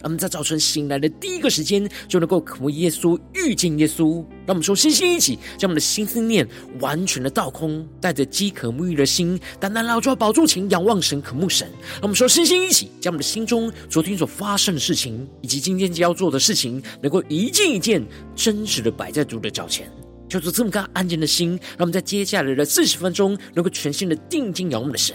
让我们在早晨醒来的第一个时间，就能够渴慕耶稣、遇见耶稣。让我们说，星星一起，将我们的心思念完全的倒空，带着饥渴沐浴的心，单单来到宝座前仰望神、渴慕神。让我们说，星星一起，将我们的心中昨天所发生的事情，以及今天将要做的事情，能够一件一件真实的摆在主的脚前。求主这么个安静的心，让我们在接下来的四十分钟，能够全心的定睛仰望的神。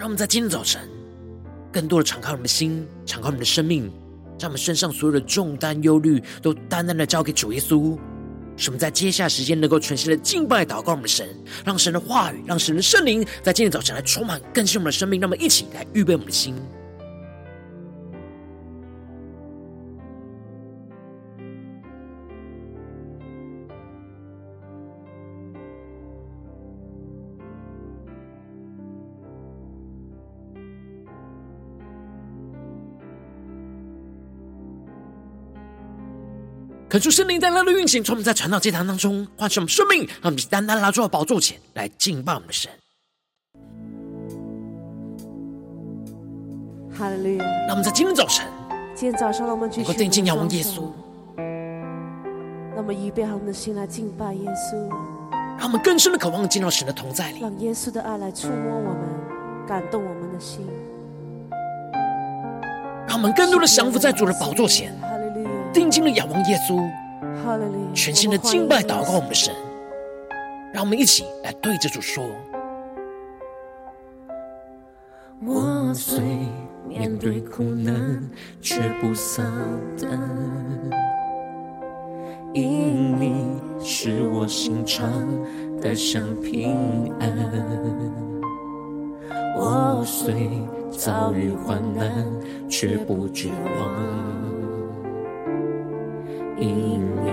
让我们在今天早晨，更多的敞开我们的心，敞开我们的生命，让我们身上所有的重担、忧虑，都单单的交给主耶稣。使我们在接下来时间，能够全心的敬拜、祷告我们的神，让神的话语，让神的圣灵，在今天早晨来充满、更新我们的生命。让我们一起来预备我们的心。恳求圣灵带来的运行，从我们在传道祭坛当中唤醒我们生命，让我们单单来到宝座前来敬拜我们的神。哈利路亚！让我们在今天早晨，今天早上让我们继续定睛仰望耶稣，让我们预备好我们的心来敬拜耶稣，让我们更深的渴望进到神的同在里，让耶稣的爱来触摸我们，感动我们的心，让我们更多的降服在主的宝座前。定睛的仰望耶稣，全新的敬拜祷告我们的神，让我们一起来对着主说：我虽面对苦难，却不丧胆，因你使我心肠带上平安。我虽遭遇患难，却不绝望。因你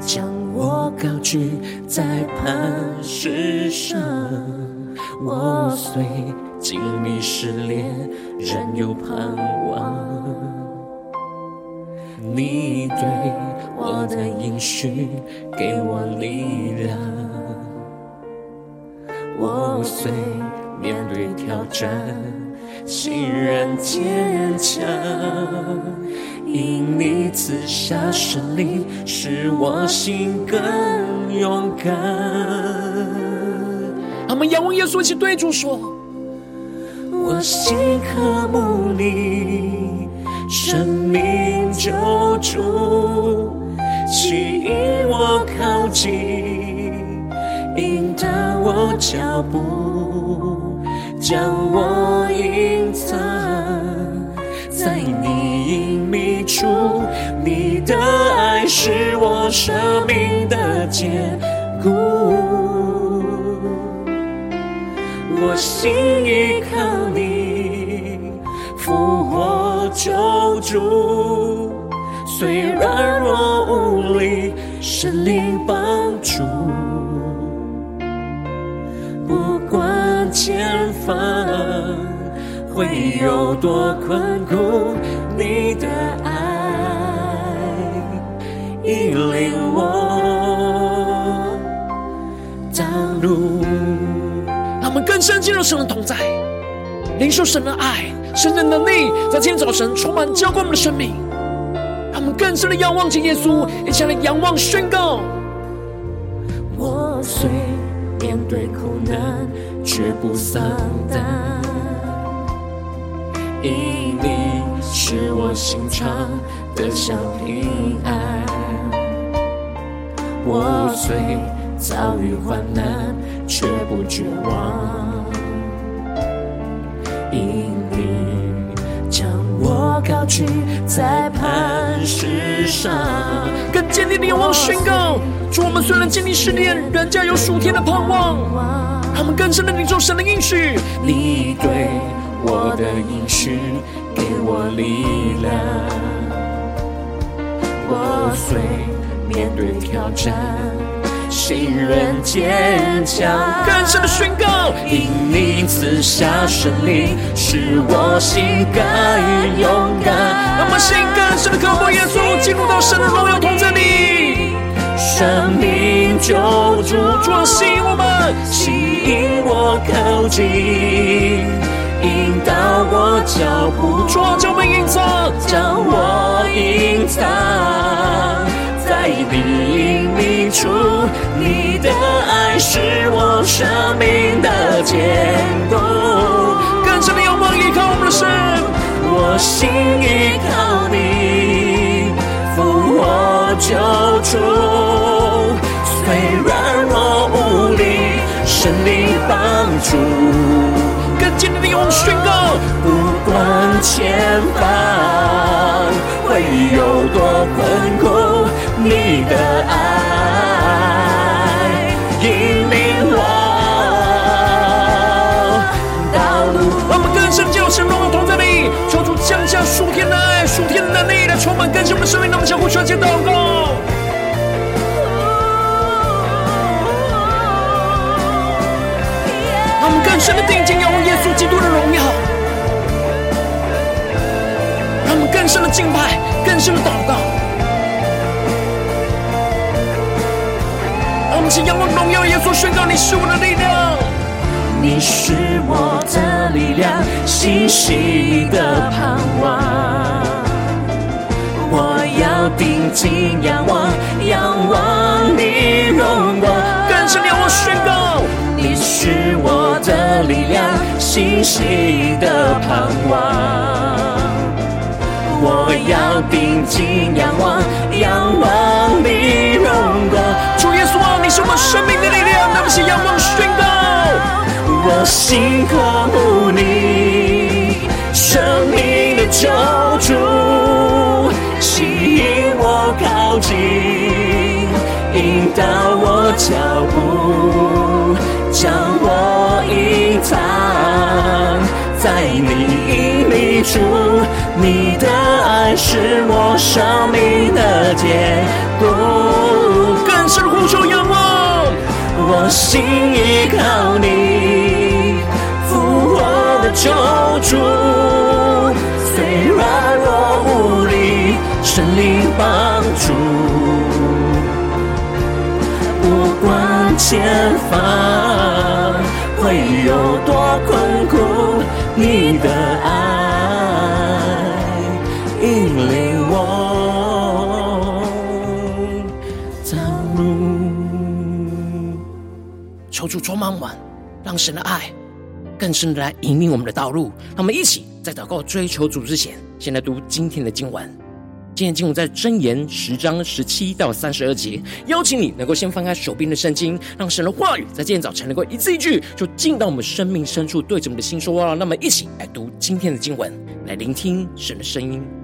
将我高举在磐石上，我虽经历试炼，仍有盼望。你对我的应许给我力量，我虽面对挑战，欣然坚强。因你赐下神灵，使我心更勇敢。我们仰望耶稣，一起对主说：我心渴慕你，生命救主，吸引我靠近，引导我脚步，将我隐藏在你。秘处，你的爱是我生命的坚固，我心依靠你，复活救主，虽软弱无力，神灵帮助，不管前方会有多困苦。你的爱领我道路，让我们更深进入神的同在，领受神的爱，神的能力，在今天早晨充满浇灌我们的生命。让我们更深的仰望着耶稣，一起来仰望宣告。我虽面对苦难，绝不丧胆，因你。是我心肠的小平安，我虽遭遇患难，却不绝望。因你将我高举在磐石上。更坚定的仰望宣告：主，我们虽然经历试炼，仍旧有属天的盼望。他们更深的领受神的应许，你对我的应许给我力量，我虽面对挑战，信任坚强。更深的宣告，因你赐下胜利，使我心敢于勇敢。让我们心更深的渴慕耶稣，进入到神的荣耀同在里，生命救主主吸引我们，吸引我靠近，引导我脚步，主将我隐藏，将我隐藏。在你隐秘处，你的爱是我生命的坚固。更深的仰望，依靠我们的神，我心依靠你，复活救主。虽软弱无力，神灵帮助。更坚定的仰望宣告，不管前方会有多困苦。你的爱引领我道路。我们更深叫神荣耀同在里，求主降下属天的爱、属天的能力来充满更新我们的生命。那么相互传接祷告。让我们更深的定睛仰望耶稣基督的荣耀，让我们更深的敬拜，更深的祷告。我们请仰望荣耀耶稣，宣告你是我的力量，你是我的力量，信心的盼望。我要定睛仰望，仰望你荣光。更深仰望宣告，你是我的力量，信心的盼望。我要定睛仰望，仰望你荣光。主耶稣啊，你是我生命的力量，那么请仰望宣告。我心渴慕你，生命的救主，吸引我靠近，引导我脚步，将我隐藏。在你隐秘处，你的爱是我生命的坚固。更深呼求仰望，我心依靠你，复活的救主。虽软弱无力，神灵帮助。不管前方会有多困苦。你的爱引领我道路。求主充满我，让神的爱更深的来引领我们的道路。让我们一起在祷告追求主之前，先来读今天的经文。今天经文在箴言十章十七到三十二节，邀请你能够先翻开手边的圣经，让神的话语在今天早晨能够一字一句，就进到我们生命深处，对着我们的心说话。那么，一起来读今天的经文，来聆听神的声音。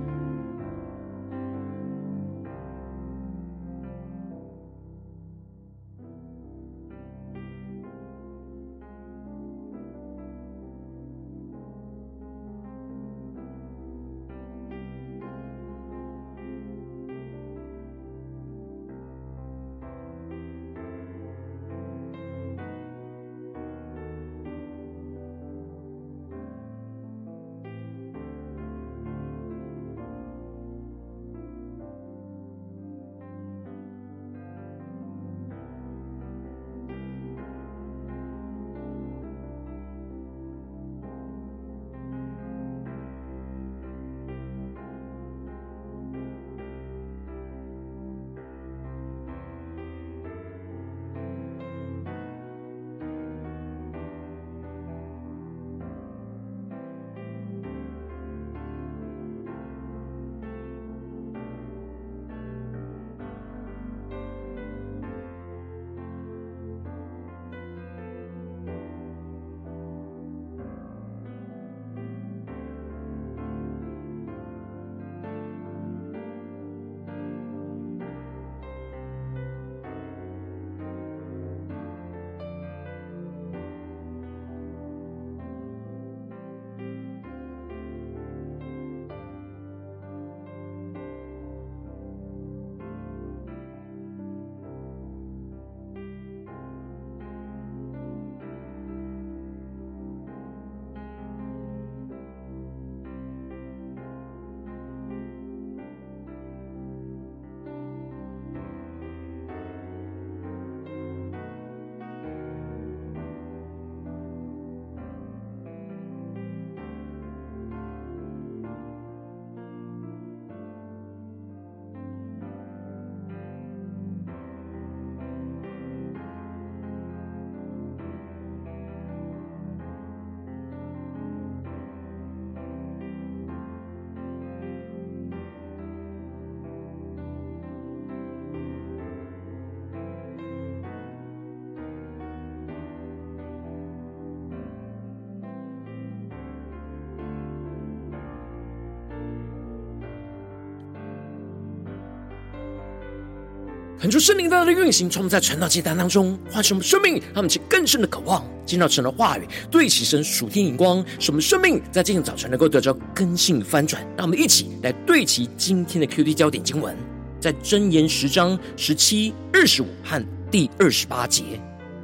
恳求圣灵大的运行，从我们在传道祭坛当中唤醒我们生命，让我们去更深的渴望见到神的话语，对齐神属天眼光，使我们生命在今天早晨能够得着更新翻转。让我们一起来对齐今天的 QD 焦点经文，在箴言十章十七、二十五和第二十八节：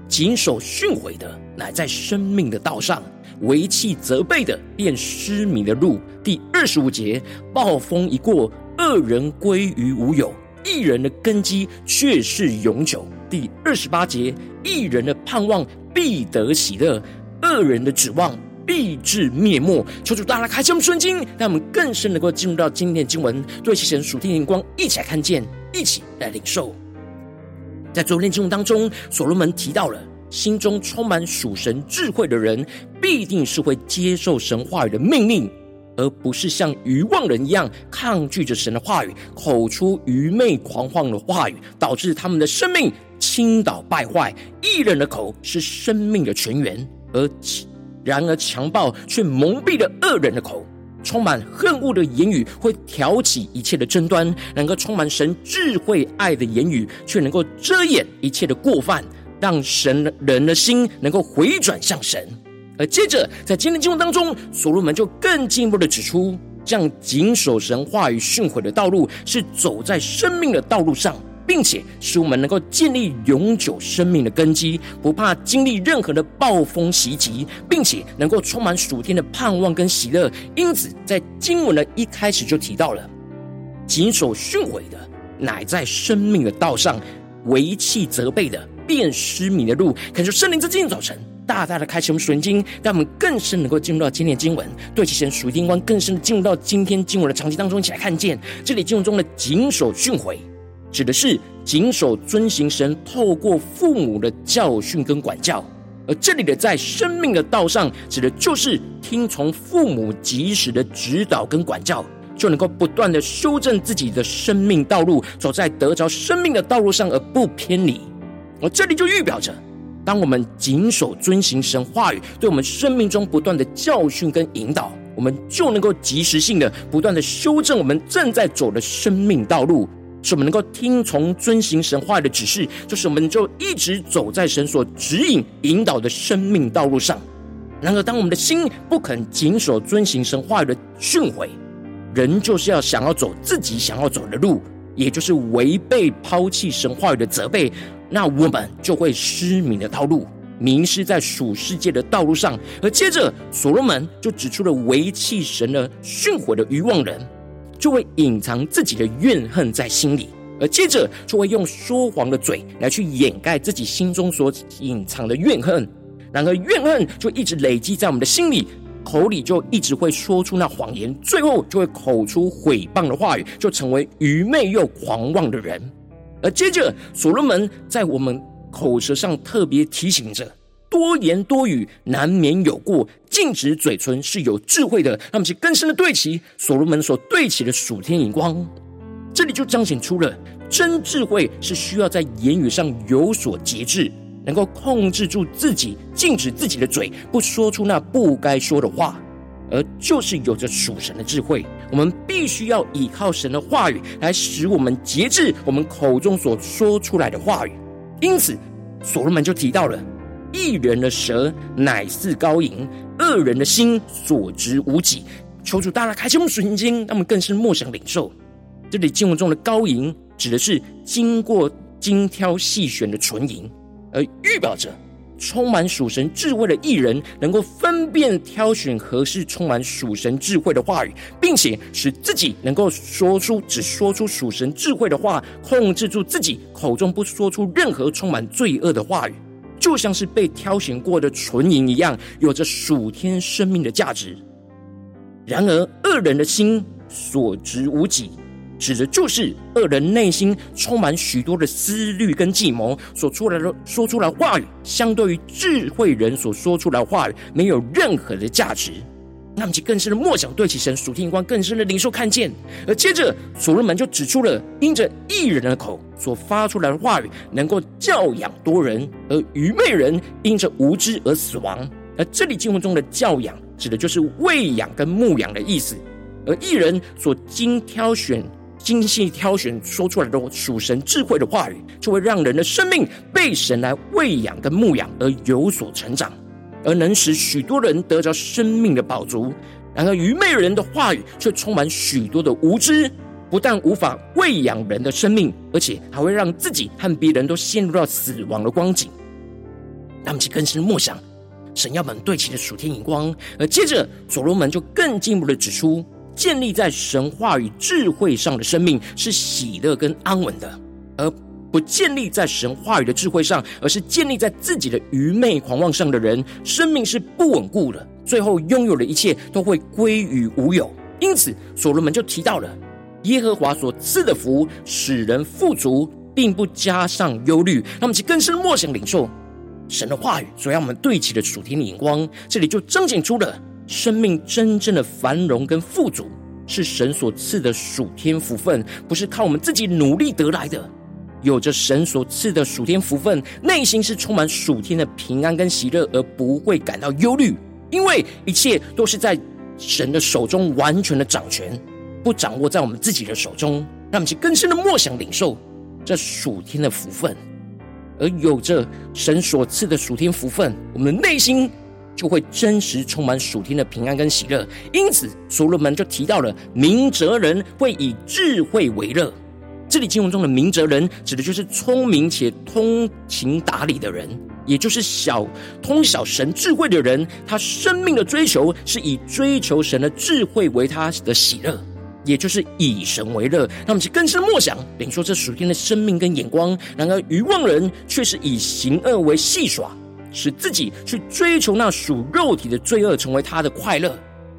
谨守训诲的，乃在生命的道上；违弃责备的，便失迷的路。第二十五节：暴风一过，恶人归于无有。义人的根基却是永久。第二十八节，义人的盼望必得喜乐，恶人的指望必致灭没。求主大大开启我们圣经，让我们更深能够进入到今天的经文，对其神属天灵光一起来看见，一起来领受。在昨天经文当中，所罗门提到了心中充满属神智慧的人，必定是会接受神话语的命令。而不是像愚妄人一样抗拒着神的话语，口出愚昧狂妄的话语，导致他们的生命倾倒败坏。义人的口是生命的泉源，而然而强暴却蒙蔽了恶人的口。充满恨恶的言语会挑起一切的争端，能够充满神智慧爱的言语，却能够遮掩一切的过犯，让神人的心能够回转向神。而接着，在今天经文当中，所罗门就更进一步的指出，这样谨守神话语训诲的道路，是走在生命的道路上，并且使我们能够建立永久生命的根基，不怕经历任何的暴风袭击，并且能够充满属天的盼望跟喜乐。因此，在经文的一开始就提到了，谨守训诲的，乃在生命的道上；违弃责备的，便失迷的路。恳求圣灵在今天早晨。大大的开启我们属灵经，让我们更深能够进入到今天的经文，对其神属天观更深的进入到今天经文的场景当中，一起来看见这里经文中的谨守训诲，指的是谨守遵行神透过父母的教训跟管教；而这里的在生命的道上，指的就是听从父母及时的指导跟管教，就能够不断的修正自己的生命道路，走在得着生命的道路上而不偏离。而这里就预表着。当我们谨守遵行神话语，对我们生命中不断的教训跟引导，我们就能够及时性的不断的修正我们正在走的生命道路，使我们能够听从遵行神话语的指示，就是我们就一直走在神所指引引导的生命道路上。然而，当我们的心不肯谨守遵行神话语的训诲，人就是要想要走自己想要走的路，也就是违背抛弃神话语的责备。那我们就会失明的道路，迷失在属世界的道路上。而接着，所罗门就指出了违弃神的训诲的愚妄人，就会隐藏自己的怨恨在心里，而接着就会用说谎的嘴来去掩盖自己心中所隐藏的怨恨。然而，怨恨就一直累积在我们的心里，口里就一直会说出那谎言，最后就会口出毁谤的话语，就成为愚昧又狂妄的人。而接着，所罗门在我们口舌上特别提醒着：多言多语难免有过，禁止嘴唇是有智慧的。那么去更深的对齐所罗门所对齐的属天眼光，这里就彰显出了真智慧是需要在言语上有所节制，能够控制住自己，禁止自己的嘴，不说出那不该说的话。而就是有着属神的智慧，我们必须要依靠神的话语来使我们节制我们口中所说出来的话语。因此，所罗门就提到了：一人的舌乃似高银，恶人的心所值无几。求主大大开启我们属灵经，让我们更是默想领受。这里经文中的高银，指的是经过精挑细选的纯银，而预表着。充满属神智慧的艺人，能够分辨挑选合适充满属神智慧的话语，并且使自己能够说出只说出属神智慧的话，控制住自己口中不说出任何充满罪恶的话语，就像是被挑选过的纯银一样，有着属天生命的价值。然而，恶人的心所值无几。指的就是恶人内心充满许多的思虑跟计谋，所出来的说出来话语，相对于智慧人所说出来话语，没有任何的价值。那么，其更深的默想，对其神属天光更深的灵受看见。而接着，所罗门就指出了，因着义人的口所发出来的话语，能够教养多人；而愚昧人因着无知而死亡。而这里经文中的教养，指的就是喂养跟牧养的意思。而义人所经挑选。精细挑选说出来的属神智慧的话语，就会让人的生命被神来喂养跟牧养，而有所成长，而能使许多人得着生命的饱足。然而愚昧人的话语却充满许多的无知，不但无法喂养人的生命，而且还会让自己和别人都陷入到死亡的光景。他们去更深默想神要我们对齐的属天眼光，而接着所罗门就更进一步的指出，建立在神话语智慧上的生命是喜乐跟安稳的，而不建立在神话语的智慧上，而是建立在自己的愚昧狂妄上的人，生命是不稳固的，最后拥有的一切都会归于无有。因此，所罗门就提到了耶和华所赐的福，使人富足，并不加上忧虑。那么，其更深默想领受。神的话语所让我们对齐的主题的眼光，这里就彰显出了生命真正的繁荣跟富足，是神所赐的属天福分，不是靠我们自己努力得来的。有着神所赐的属天福分，内心是充满属天的平安跟喜乐，而不会感到忧虑，因为一切都是在神的手中完全的掌权，不掌握在我们自己的手中。让我们去更深的默想领受这属天的福分。而有着神所赐的属天福分，我们的内心就会真实充满属天的平安跟喜乐。因此，所罗门就提到了明哲人会以智慧为乐。这里经文中的明哲人，指的就是聪明且通情达理的人，也就是小通晓神智慧的人。他生命的追求是以追求神的智慧为他的喜乐。也就是以神为乐，让我们去更深默想，领受这属天的生命跟眼光。然而愚妄人却是以行恶为戏耍，使自己去追求那属肉体的罪恶，成为他的快乐。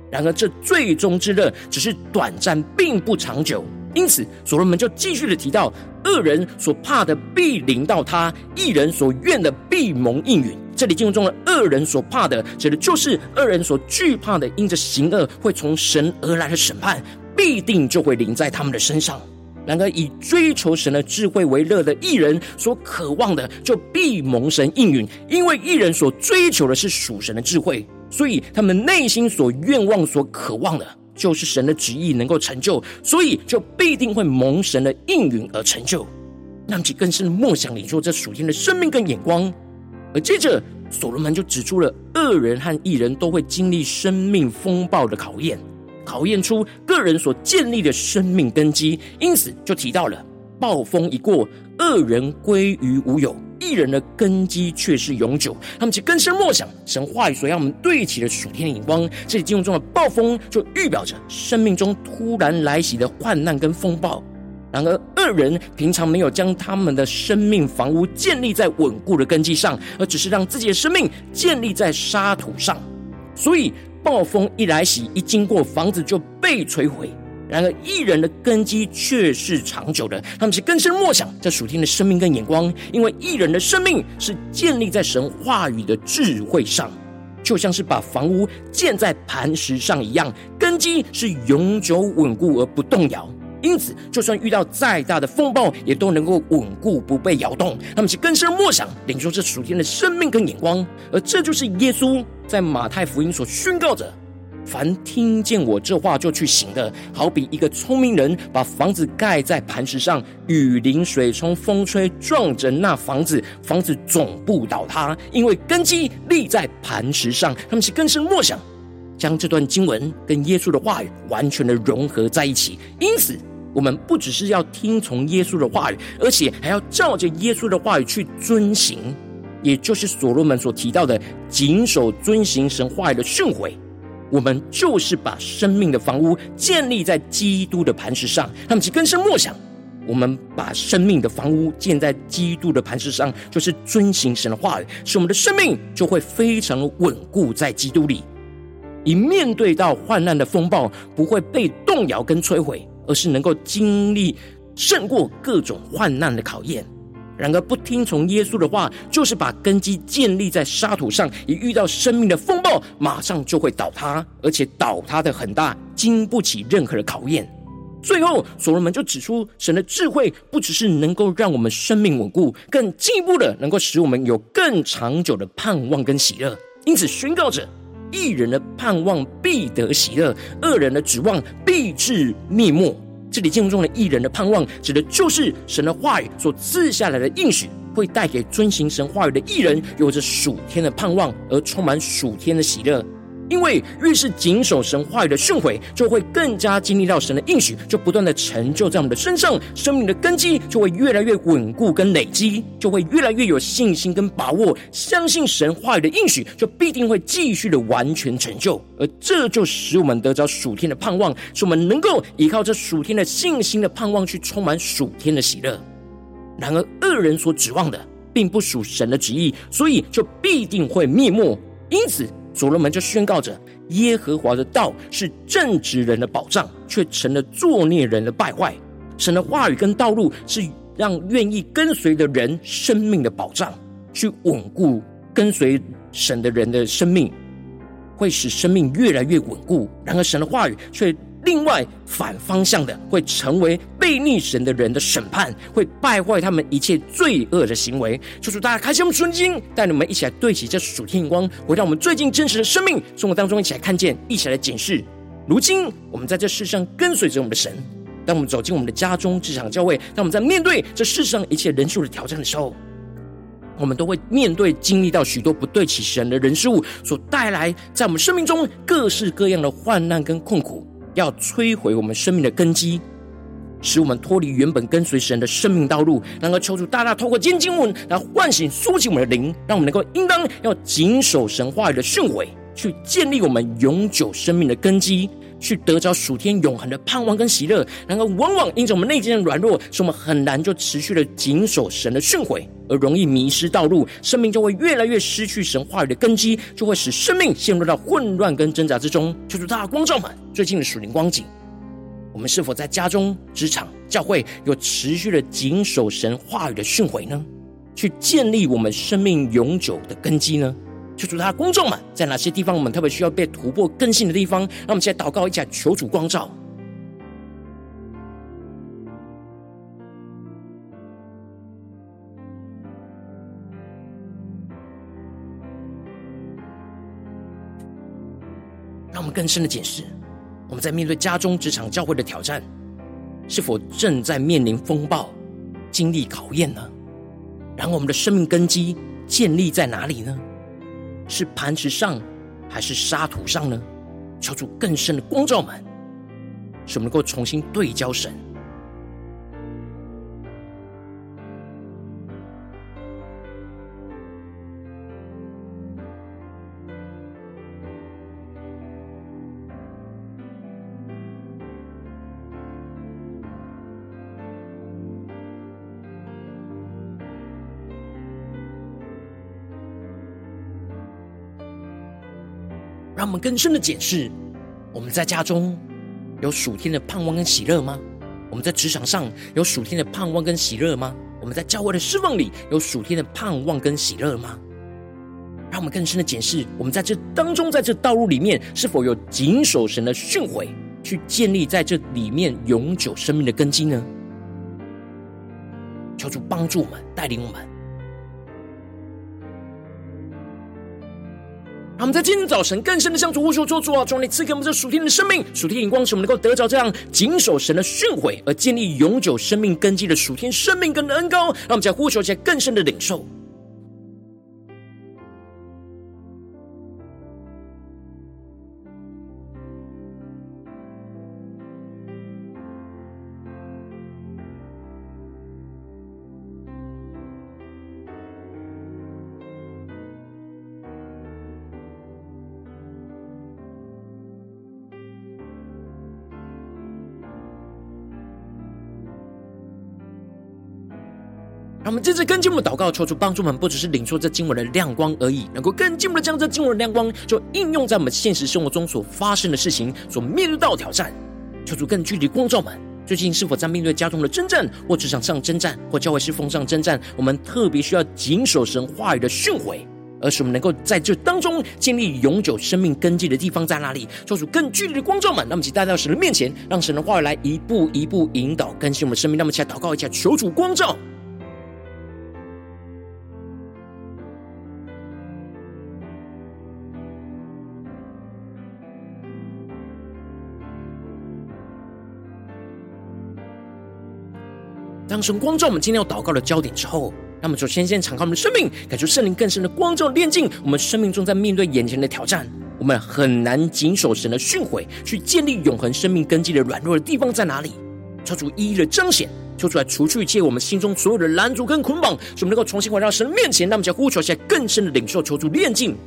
然而这最终之乐只是短暂，并不长久。因此，所罗门就继续的提到：恶人所怕的必临到他，义人所愿的必蒙应允。这里经文中的恶人所怕的，指的就是恶人所惧怕的，因着行恶会从神而来的审判。必定就会临在他们的身上。然而，以追求神的智慧为乐的艺人所渴望的，就必蒙神应允。因为艺人所追求的是属神的智慧，所以他们内心所愿望、所渴望的，就是神的旨意能够成就，所以就必定会蒙神的应允而成就。让其更深的默想领受这属天的生命跟眼光。而接着，所罗门就指出了恶人和艺人都会经历生命风暴的考验。考验出个人所建立的生命根基，因此就提到了暴风一过，恶人归于无有，一人的根基却是永久。他们就更深莫想神话语所让我们对齐的属天的眼光。这里经文中的暴风，就预表着生命中突然来袭的患难跟风暴。然而恶人平常没有将他们的生命房屋建立在稳固的根基上，而只是让自己的生命建立在沙土上，所以。暴风一来袭，一经过，房子就被摧毁。然而艺人的根基却是长久的，他们是根深莫想这属天的生命跟眼光，因为艺人的生命是建立在神话语的智慧上，就像是把房屋建在磐石上一样，根基是永久稳固而不动摇。因此，就算遇到再大的风暴，也都能够稳固不被摇动。他们是更深默想，领受这属天的生命跟眼光，而这就是耶稣在马太福音所宣告着：凡听见我这话就去行的，好比一个聪明人把房子盖在磐石上，雨淋水冲，风吹，撞着那房子，房子总不倒塌，因为根基立在磐石上。他们是根深莫想。将这段经文跟耶稣的话语完全的融合在一起，因此我们不只是要听从耶稣的话语，而且还要照着耶稣的话语去遵行，也就是所罗门所提到的谨守遵行神话语的训诲。我们就是把生命的房屋建立在基督的磐石上。他们其更深默想，我们把生命的房屋建在基督的磐石上，就是遵行神的话语，使我们的生命就会非常稳固在基督里。以面对到患难的风暴，不会被动摇跟摧毁，而是能够经历胜过各种患难的考验。然而，不听从耶稣的话，就是把根基建立在沙土上，一遇到生命的风暴，马上就会倒塌，而且倒塌的很大，经不起任何的考验。最后，所罗门就指出，神的智慧不只是能够让我们生命稳固，更进一步的能够使我们有更长久的盼望跟喜乐。因此，宣告着。一人的盼望必得喜乐，二人的指望必至灭没。这里经文中的一人的盼望，指的就是神的话语所赐下来的应许，会带给遵行神话语的义人，有着属天的盼望，而充满属天的喜乐。因为越是谨守神话语的训诲，就会更加经历到神的应许，就不断的成就在我们的身上，生命的根基就会越来越稳固跟累积，就会越来越有信心跟把握，相信神话语的应许，就必定会继续的完全成就，而这就使我们得着属天的盼望，使我们能够依靠这属天的信心的盼望，去充满属天的喜乐。然而恶人所指望的，并不属神的旨意，所以就必定会灭没。因此。所罗门就宣告着：耶和华的道是正直人的保障，却成了作孽人的败坏。神的话语跟道路是让愿意跟随的人生命的保障，去稳固跟随神的人的生命，会使生命越来越稳固。然而，神的话语却。另外，反方向的会成为被逆神的人的审判，会败坏他们一切罪恶的行为。求主大家开心我们纯经，带你们一起来对齐这属天眼光，回到我们最近真实的生命生活当中，一起来看见，一起来检视。如今，我们在这世上跟随着我们的神，当我们走进我们的家中、职场、教会，当我们在面对这世上一切人数的挑战的时候，我们都会面对、经历到许多不对齐神的人事物所带来在我们生命中各式各样的患难跟困苦。要摧毁我们生命的根基，使我们脱离原本跟随神的生命道路。能够求主大大透过今天经文来唤醒、苏醒我们的灵，让我们能够应当要谨守神话语的训诲，去建立我们永久生命的根基。去得着属天永恒的盼望跟喜乐，然后往往因着我们内心的软弱，使我们很难就持续的谨守神的训诲，而容易迷失道路，生命就会越来越失去神话语的根基，就会使生命陷入到混乱跟挣扎之中。求主大光照们最近的属灵光景，我们是否在家中、职场、教会有持续的谨守神话语的训诲呢？去建立我们生命永久的根基呢？求主他的观众们，在哪些地方我们特别需要被突破更新的地方？让我们现在祷告，一下求主光照。让我们更深的检视，我们在面对家中、职场、教会的挑战，是否正在面临风暴、经历考验呢？然后我们的生命根基建立在哪里呢？是磐石上，还是沙土上呢？敲出更深的光照们，使我们能够重新对焦神。让我们更深的检视：我们在家中有属天的盼望跟喜乐吗？我们在职场上有属天的盼望跟喜乐吗？我们在教会的侍奉里有属天的盼望跟喜乐吗？让我们更深的检视：我们在这当中，在这道路里面，是否有谨守神的训诲，去建立在这里面永久生命的根基呢？求主帮助我们，带领我们。他们在今天早晨更深的向主呼求，做主啊，求你赐给我们这属天的生命、属天的眼光，使我们能够得着这样谨守神的训诲，而建立永久生命根基的属天生命根的恩膏。让我们在呼求起来更深的领受。让我们接着跟进一步祷告，求主帮助我们，不只是领受这经文的亮光而已，能够更进一步的将这经文的亮光，就应用在我们现实生活中所发生的事情，所面对到的挑战。求主更具体光照们，最近是否在面对家中的征战，或职场上征战，或教会侍奉上征战？我们特别需要谨守神话语的训诲，而使我们能够在这当中建立永久生命根基的地方在哪里？求主更具体的光照们，那么请带到神的面前，让神的话语来一步一步引导更新我们生命。那么起来祷告一下，求主光照。当神光照我们今天要祷告的焦点之后，那么首先先敞开我们的生命，感受圣灵更深的光照炼净我们生命中，在面对眼前的挑战，我们很难谨守神的训诲，去建立永恒生命根基的软弱的地方在哪里？求主一一的彰显，求主来除去一切我们心中所有的拦阻跟捆绑，使我们能够重新回到神面前。让我们将呼求起来，更深的领受，求主炼净。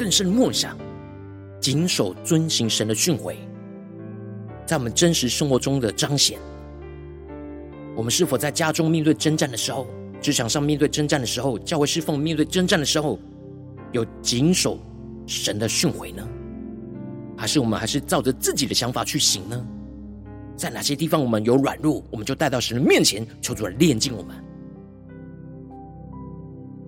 更深默想，谨守遵行神的训诲，在我们真实生活中的彰显。我们是否在家中面对征战的时候，职场上面对征战的时候，教会侍奉面对征战的时候，有谨守神的训诲呢？还是我们还是照着自己的想法去行呢？在哪些地方我们有软弱，我们就带到神的面前，求主来炼净我们。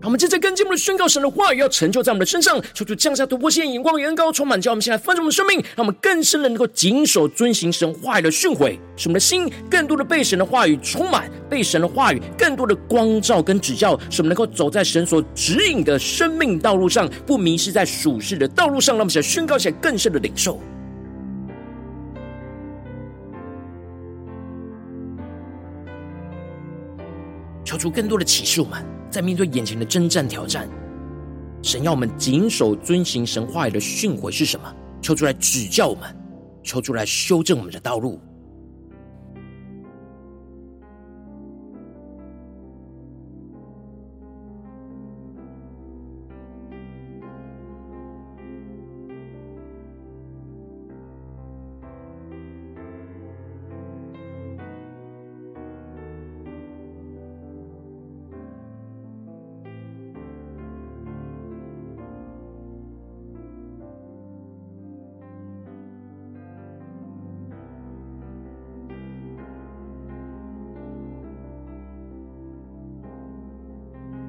让我们接着跟进我们的宣告，神的话语要成就在我们的身上，求主降下突破性眼光，远高充满，叫我们先来翻转我们的生命，让我们更深的能够谨守遵行神话语的训诲，使我们的心更多的被神的话语充满，被神的话语更多的光照跟指教，使我们能够走在神所指引的生命道路上，不迷失在属世的道路上。让我们先宣告起来，更深的领受。求出更多的启示，我们在面对眼前的征战挑战，神要我们谨守遵行神话语的训诲是什么？求出来指教我们，求出来修正我们的道路。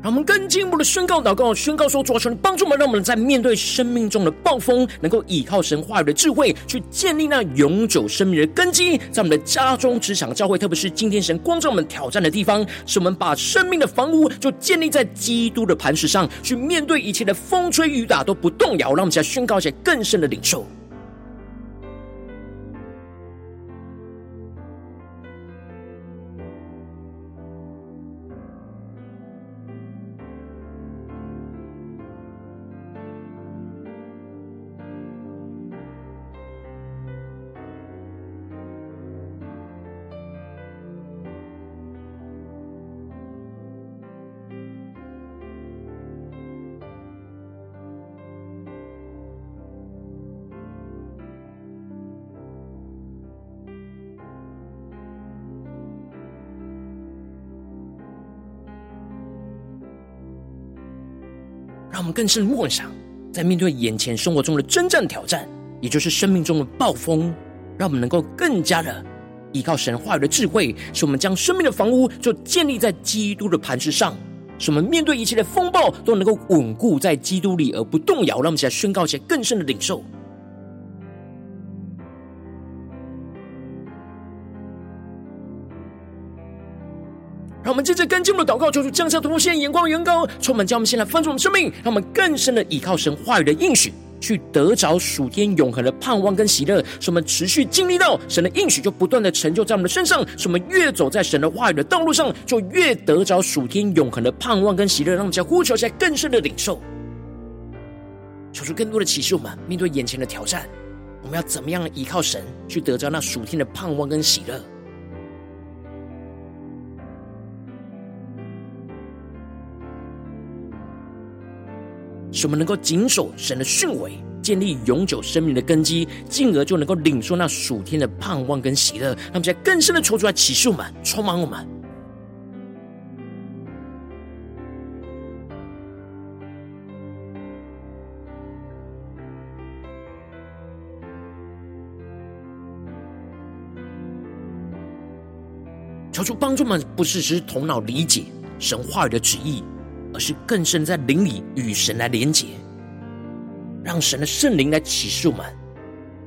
让我们更进一步的宣告、祷告、宣告说：主啊，求你帮助我们，让我们在面对生命中的暴风，能够依靠神话语的智慧，去建立那永久生命的根基，在我们的家中、职场、教会，特别是今天神光照我们挑战的地方，使我们把生命的房屋就建立在基督的磐石上，去面对一切的风吹雨打都不动摇。让我们再宣告一些更深的领受。更深默想，在面对眼前生活中的真正挑战，也就是生命中的暴风，让我们能够更加的依靠神话语的智慧，使我们将生命的房屋就建立在基督的磐石上，使我们面对一切的风暴都能够稳固在基督里而不动摇。让我们现在宣告一些更深的领受。接着跟进我们的祷告，求主降下突破线眼光，远高充满，将我们先来翻转我们生命，让我们更深的依靠神话语的应许，去得着属天永恒的盼望跟喜乐，使我们持续经历到神的应许，就不断的成就在我们的身上，使我们越走在神的话语的道路上，就越得着属天永恒的盼望跟喜乐。让我们将呼求起来，更深的领受，求出更多的启示，我们面对眼前的挑战，我们要怎么样依靠神去得着那属天的盼望跟喜乐？使我们能够谨守神的训诲，建立永久生命的根基，进而就能够领受那属天的盼望跟喜乐。让我们在更深的求主来启示我们，充满我们。求主帮助我们，不是只是头脑理解神话语的旨意。而是更深在灵里与神来连结，让神的圣灵来启示我们，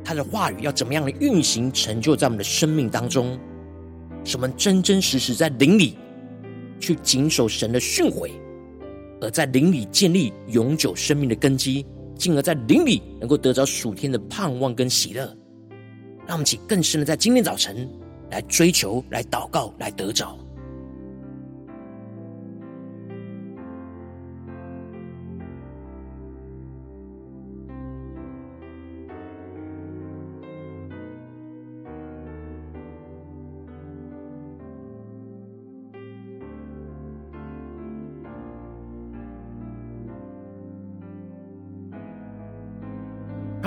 他的话语要怎么样的运行成就在我们的生命当中，使我们真真实实在灵里去谨守神的训诲，而在灵里建立永久生命的根基，进而在灵里能够得着属天的盼望跟喜乐。让我们起更深的在今天早晨来追求、来祷告、来得着。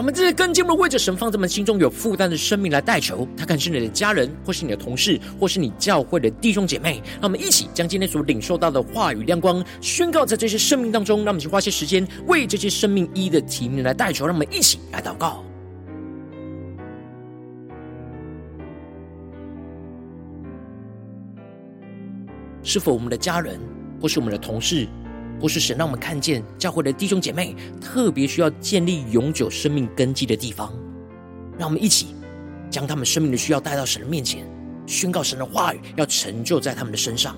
们这些更进一步为着神放在我们心中有负担的生命来代求，他可能是你的家人，或是你的同事，或是你教会的弟兄姐妹。让我们一起将今天所领受到的话语亮光宣告在这些生命当中。让我们去花些时间为这些生命一的提名来代求。让我们一起来祷告。是否我们的家人，或是我们的同事？不是神让我们看见教会的弟兄姐妹特别需要建立永久生命根基的地方，让我们一起将他们生命的需要带到神的面前，宣告神的话语要成就在他们的身上。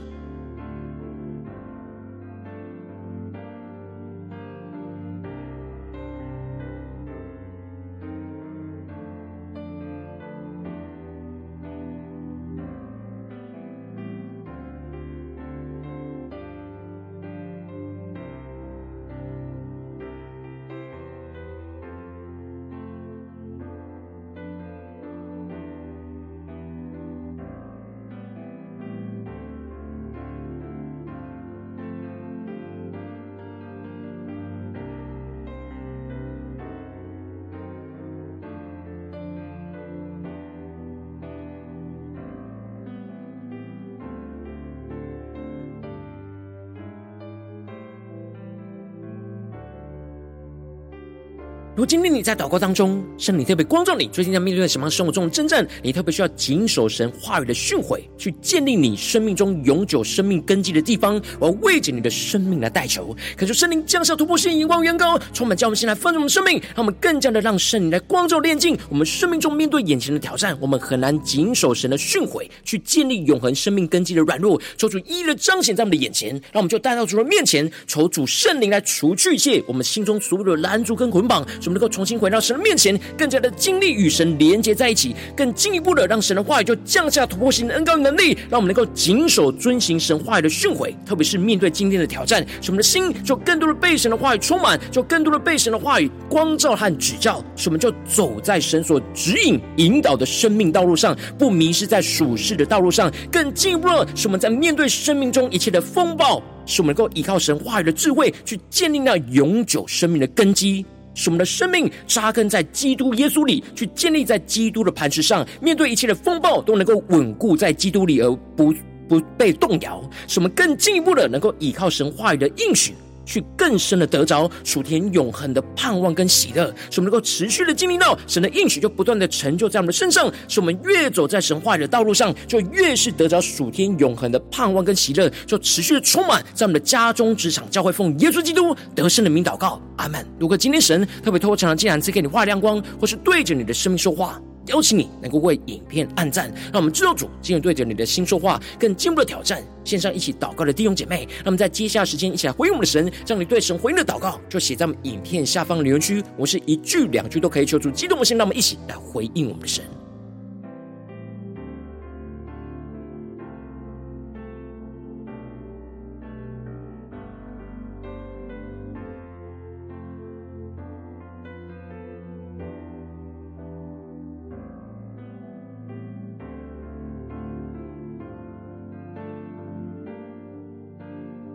如今天你在祷告当中，圣灵特别光照你，最近在面对什么生活中的征战，你特别需要谨守神话语的训诲，去建立你生命中永久生命根基的地方。我要为着你的生命来代求，恳求圣灵降下突破性、眼光、远高，充满叫我们先来丰盛我们生命，让我们更加的让圣灵来光照、炼净我们生命中面对眼前的挑战。我们很难谨守神的训诲，去建立永恒生命根基的软弱，求主一一的彰显在我们的眼前，让我们就带到主的面前，求主圣灵来除去一切我们心中所有的拦阻跟捆绑。们能够重新回到神的面前，更加的经历与神连接在一起，更进一步的让神的话语就降下突破性的恩膏能力，让我们能够谨守遵行神话语的训诲。特别是面对今天的挑战，使我们的心就更多的被神的话语充满，就更多的被神的话语光照和指教，使我们就走在神所指引引导的生命道路上，不迷失在属世的道路上。更进一步的使我们在面对生命中一切的风暴，使我们能够依靠神话语的智慧，去建立那永久生命的根基。使我们的生命扎根在基督耶稣里，去建立在基督的磐石上，面对一切的风暴都能够稳固在基督里，而不不被动摇。使我们更进一步的能够依靠神话语的应许。去更深的得着属天永恒的盼望跟喜乐，使我们能够持续的经历到神的应许，就不断的成就在我们的身上。使我们越走在神话语的道路上，就越是得着属天永恒的盼望跟喜乐，就持续的充满在我们的家中、职场、教会，奉耶稣基督得胜的名祷告，阿门。如果今天神特别透过这场经文赐给你画亮光，或是对着你的生命说话。邀请你能够为影片按赞，让我们制作组今日对着你的心说话，更进一步的挑战。线上一起祷告的弟兄姐妹，那么在接下来时间一起来回应我们的神，让你对神回应的祷告就写在我们影片下方的留言区。我是一句两句都可以求助激动的心，让我们一起来回应我们的神。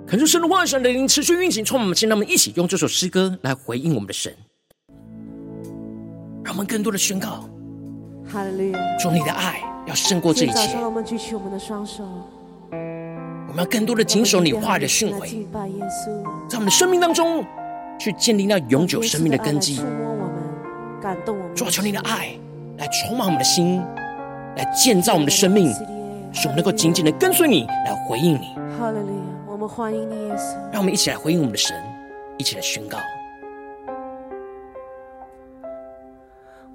恳求神的话语、神的灵持续运行，充满我们，现在我们一起用这首诗歌来回应我们的神，让我们更多的宣告：哈利路亚！主你的爱要胜过这一切。早上我们举起我们的双手，我们要更多的谨守你话语的训诲，在我们的生命当中去建立那永久生命的根基。触摸我们，感动我们。主啊，求你的爱来充满我们的心，来建造我们的生命，使我们能够紧紧的跟随你，来回应你。哈利路亚！我们欢迎你，耶稣。让我们一起来回应我们的神，一起来宣告。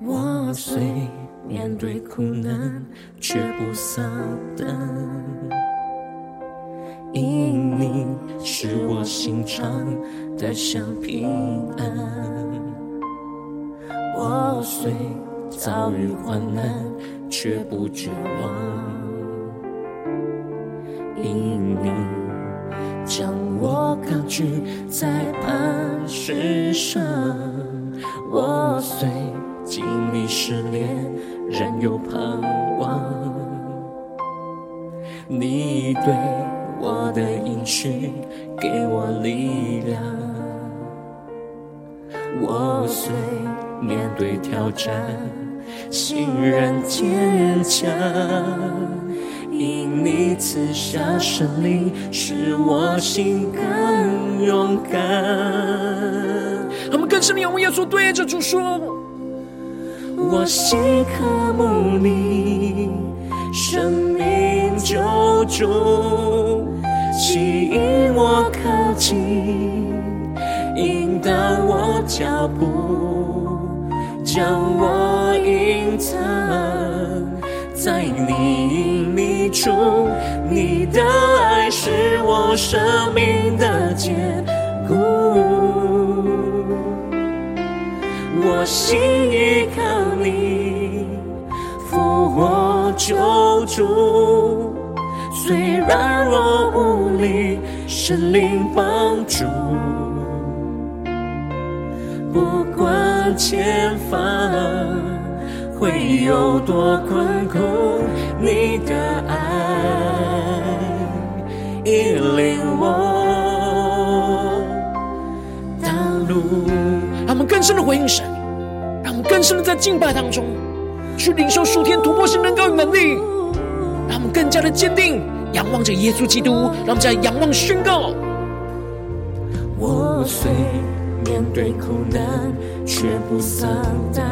我我虽面对苦难，却不丧胆，因你是我心常得享平安。我虽遭遇患难，却不绝望，因你将我高举在磐石上。我虽经历试炼，仍有盼望。你对我的应许给我力量。我虽面对挑战，心仍坚强，赐下胜利，使我心更勇敢。他们更深的仰望耶稣，对着主说：“我心渴慕你，生命救主，吸引我靠近，引导我脚步，将我隐藏在你隐秘处。你的爱是我生命的坚固。”我心依靠你，复活救主，虽软弱无力，神灵帮助。不管前方会有多困苦，你的爱引领我道路。让我们更深的回应神。让我们更深的在敬拜当中，去领受属天突破性能高与能力，让我们更加的坚定，仰望着耶稣基督，让我们在仰望宣告。我虽面对苦难，却不丧胆，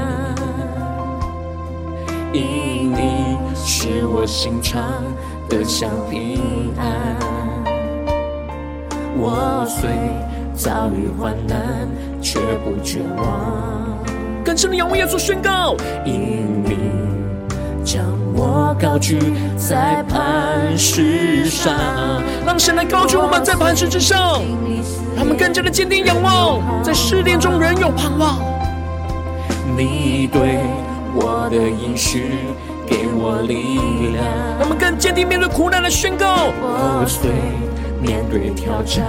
因你使我心常得享平安。我虽遭遇患难，却不绝望。更深的仰望耶稣宣告，因你将我高举在磐石上，让神来高举我们在磐石之上，让我们更加的坚定仰望，在试炼中仍有盼望。你对我的应许给我力量，让我们更坚定面对苦难的宣告。我虽面对挑战。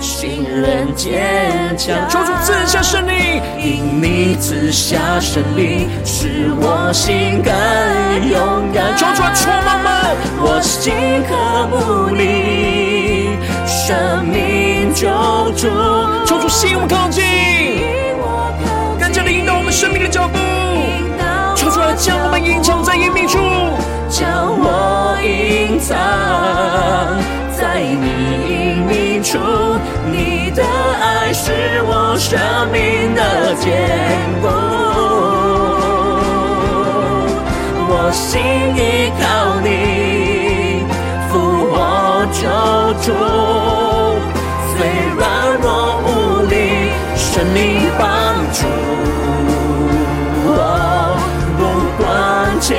信任坚强，求主赐下胜利，因你赐下胜利，使我心更勇敢。求主充满们，我心渴慕你，生命救主。求主吸引我们靠近，更加的引导我们生命的脚步。将我们隐藏在隐秘处，将我隐藏在你隐秘处。你的爱是我生命的坚固，我心依靠你，复活救主，虽软弱无力，圣灵帮助。前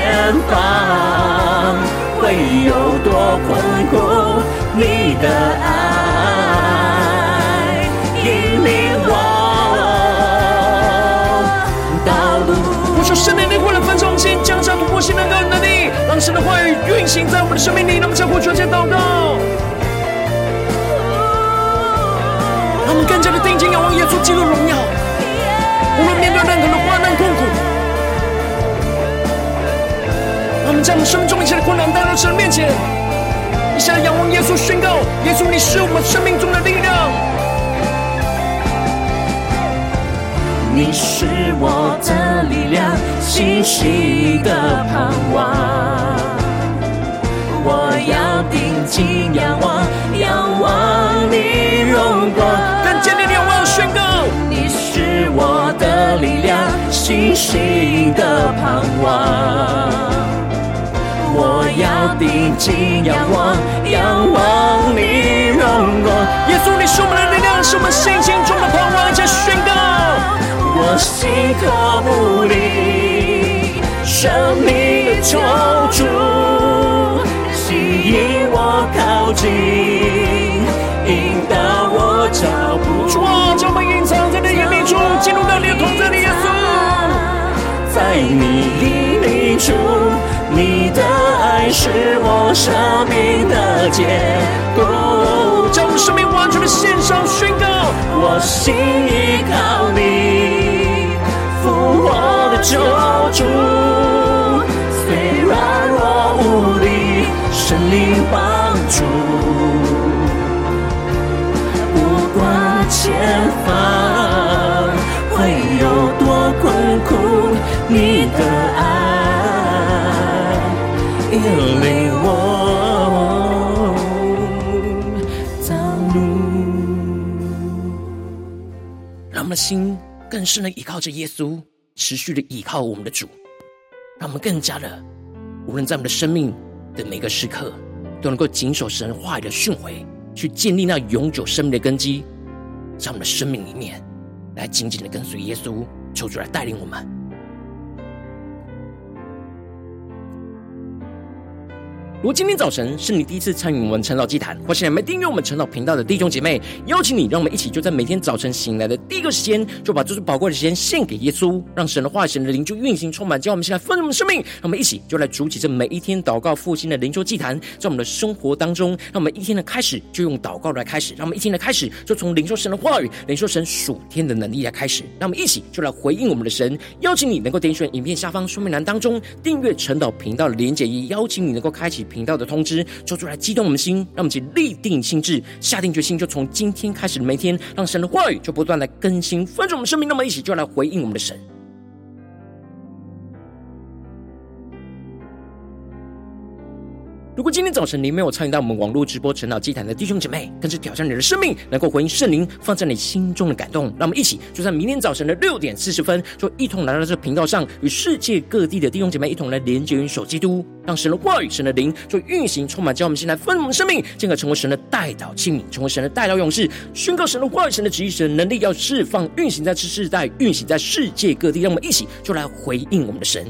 方会有多困苦，你的爱。求圣灵灵，为了分中心，降下突破性的个人能力，让神的话语运行在我们的生命里。让我们相互传接祷告，让我们更加的定睛仰望耶稣基督荣耀。无论面对我们将我们生命中一切的困难带到神面前，一起来仰望耶稣，宣告：耶稣，你是我们生命中的力量。你是我的力量，信心的盼望。我要定睛仰望，仰望你荣光。更坚定的仰望宣告，你是我的力量，信心的盼望。我要定睛仰望，仰望你荣光。耶稣，你是我们的力量，是我们信心中的盼望，一起宣告。我心渴慕你，救主，吸引我靠近，引导我脚步。主啊，将我们隐藏在你的隐秘处，进入到你的同在里，耶稣。在你隐秘处，你的爱是我生命的结构。将我生命完全的献上宣告，我心依靠你，复活的救主。虽然我无力，神灵帮助，不管前方们的心更是能依靠着耶稣，持续的依靠我们的主。让我们更加的，无论在我们的生命的每个时刻，都能够谨守神话语的训诲，去建立那永久生命的根基，在我们的生命里面，来紧紧的跟随耶稣，求主来带领我们。如今天早晨是你第一次参与我们晨祷祭坛，或是还没订阅我们晨祷频道的弟兄姐妹，邀请你，让我们一起就在每天早晨醒来的第一个时间，就把这最宝贵的时间献给耶稣，让神的话语、神的灵就运行充满，叫我们现在丰盛的生命。让我们一起就来主起这每一天祷告复兴的灵修祭坛，在我们的生活当中，让我们一天的开始就用祷告来开始，让我们一天的开始就从领受神的话语、领受神属天的能力来开始。让我们一起就来回应我们的神，邀请你能够点选影片下方说明栏当中订阅晨祷频道的连结，也邀请你能够开启频道的通知，说出来激动我们的心，让我们去立定心志，下定决心，就从今天开始每天，让神的话语就不断来更新翻转我们生命。那么一起就来回应我们的神。如果今天早晨你没有参与到我们网络直播晨祷祭坛的弟兄姐妹，更是挑战你的生命，能够回应圣灵放在你心中的感动。让我们一起就在明天早晨的六点四十分，就一同来到这频道上，与世界各地的弟兄姐妹一同来连接、元首基督，让神的话语、神的灵就运行充满，叫我们现在分我们生命，进而成为神的代祷器皿，成为神的代祷勇士，宣告神的话语、神的旨意、神的能力要释放、运行在这世代、运行在世界各地。让我们一起就来回应我们的神。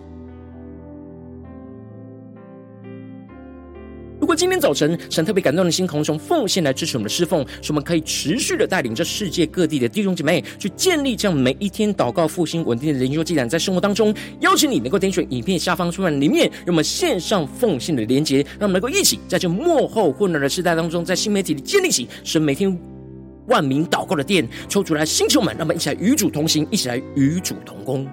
如果今天早晨神特别感动的心，同时奉献来支持我们的侍奉，使我们可以持续的带领着世界各地的弟兄姐妹去建立这样每一天祷告复兴稳定的灵修祭坛，在生活当中，邀请你能够点选影片下方说明里面，让我们线上奉献的连结，让我们能够一起在这幕后混乱的时代当中，在新媒体里建立起神每天万名祷告的殿，抽出来星球们，让我们一起来与主同行，一起来与主同工。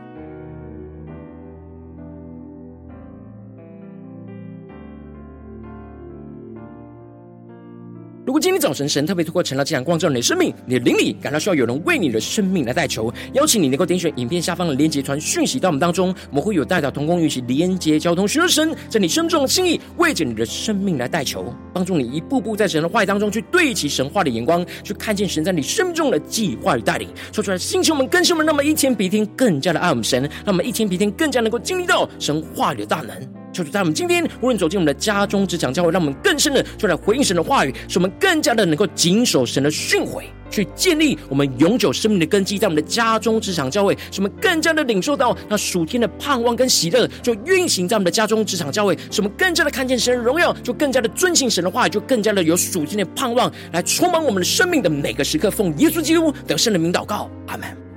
今天早晨神特别透过晨祷祭坛光照你的生命，你的灵里感到需要有人为你的生命来代求，邀请你能够点选影片下方的连结传讯息到我们当中，我们会有代表同工一起连结交通，寻求神在你生命中的心意，为着你的生命来代求，帮助你一步步在神的话语当中去对齐神话的眼光，去看见神在你生命中的计划与带领。说出来，星球们、更新们，让我们一天比一天更加的爱我们神，让我们一天比一天更加能够经历到神话语的大能。就是在我们今天，无论走进我们的家中、职场、教会，让我们更深的就来回应神的话语，使我们更加的能够谨守神的训诲，去建立我们永久生命的根基，在我们的家中、职场、教会，使我们更加的领受到那属天的盼望跟喜乐，就运行在我们的家中、职场、教会，使我们更加的看见神的荣耀，就更加的遵行神的话语，就更加的有属天的盼望来充满我们的生命的每个时刻。奉耶稣基督得胜的名祷告，阿门。